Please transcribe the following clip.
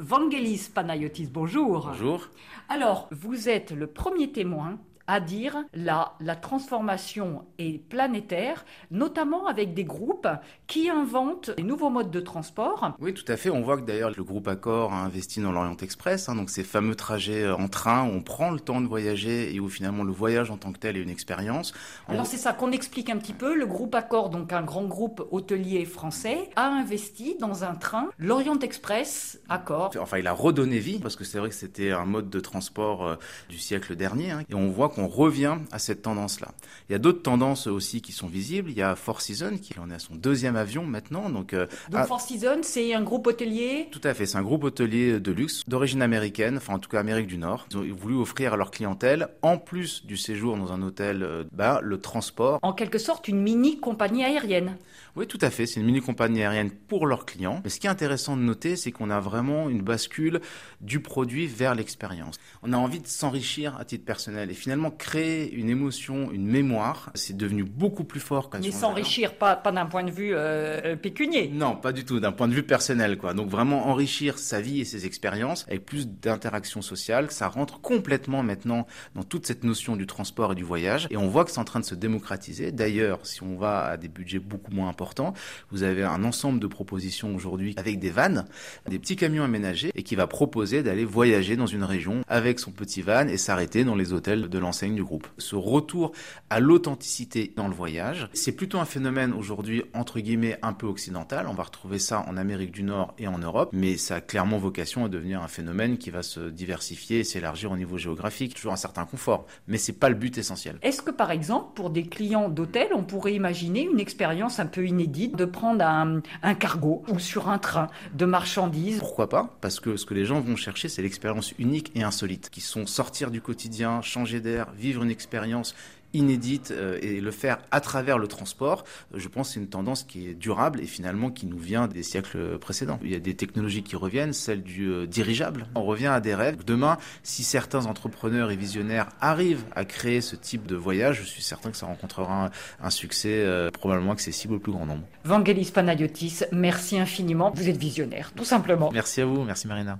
Vangelis Panayotis, bonjour. Bonjour. Alors, vous êtes le premier témoin à dire la, la transformation est planétaire, notamment avec des groupes qui inventent des nouveaux modes de transport. Oui, tout à fait. On voit que d'ailleurs le groupe Accor a investi dans l'Orient Express, hein, donc ces fameux trajets euh, en train où on prend le temps de voyager et où finalement le voyage en tant que tel est une expérience. Alors c'est ça qu'on explique un petit peu. Le groupe Accor, donc un grand groupe hôtelier français, a investi dans un train, l'Orient Express Accor. Enfin, il a redonné vie parce que c'est vrai que c'était un mode de transport euh, du siècle dernier, hein, et on voit qu'on on revient à cette tendance-là. Il y a d'autres tendances aussi qui sont visibles. Il y a Four Seasons qui en est à son deuxième avion maintenant. Donc, euh, donc Four Seasons, c'est un groupe hôtelier? Tout à fait, c'est un groupe hôtelier de luxe d'origine américaine, enfin en tout cas Amérique du Nord. Ils ont voulu offrir à leur clientèle, en plus du séjour dans un hôtel, euh, bah, le transport. En quelque sorte, une mini compagnie aérienne. Oui, tout à fait. C'est une mini compagnie aérienne pour leurs clients. Mais ce qui est intéressant de noter, c'est qu'on a vraiment une bascule du produit vers l'expérience. On a envie de s'enrichir à titre personnel et finalement créer une émotion, une mémoire, c'est devenu beaucoup plus fort qu'un Mais s'enrichir, pas, pas d'un point de vue euh, pécunier. Non, pas du tout, d'un point de vue personnel, quoi. Donc vraiment enrichir sa vie et ses expériences avec plus d'interaction sociale, ça rentre complètement maintenant dans toute cette notion du transport et du voyage. Et on voit que c'est en train de se démocratiser. D'ailleurs, si on va à des budgets beaucoup moins importants, vous avez un ensemble de propositions aujourd'hui avec des vannes, des petits camions aménagés et qui va proposer d'aller voyager dans une région avec son petit van et s'arrêter dans les hôtels de l'enseigne du groupe. Ce retour à l'authenticité dans le voyage, c'est plutôt un phénomène aujourd'hui entre guillemets un peu occidental. On va retrouver ça en Amérique du Nord et en Europe, mais ça a clairement vocation à devenir un phénomène qui va se diversifier et s'élargir au niveau géographique. Toujours un certain confort, mais c'est pas le but essentiel. Est-ce que par exemple, pour des clients d'hôtel, on pourrait imaginer une expérience un peu inédite de prendre un, un cargo ou sur un train de marchandises? Pourquoi pas? Parce que ce que les gens vont chercher, c'est l'expérience unique et insolite, qui sont sortir du quotidien, changer d'air, vivre une expérience inédite euh, et le faire à travers le transport, je pense que c'est une tendance qui est durable et finalement qui nous vient des siècles précédents. Il y a des technologies qui reviennent, celle du euh, dirigeable. On revient à des rêves. Demain, si certains entrepreneurs et visionnaires arrivent à créer ce type de voyage, je suis certain que ça rencontrera un, succès euh, probablement accessible au plus grand nombre. Vangelis Panayotis, merci infiniment. Vous êtes visionnaire, tout simplement. Merci à vous, merci Marina.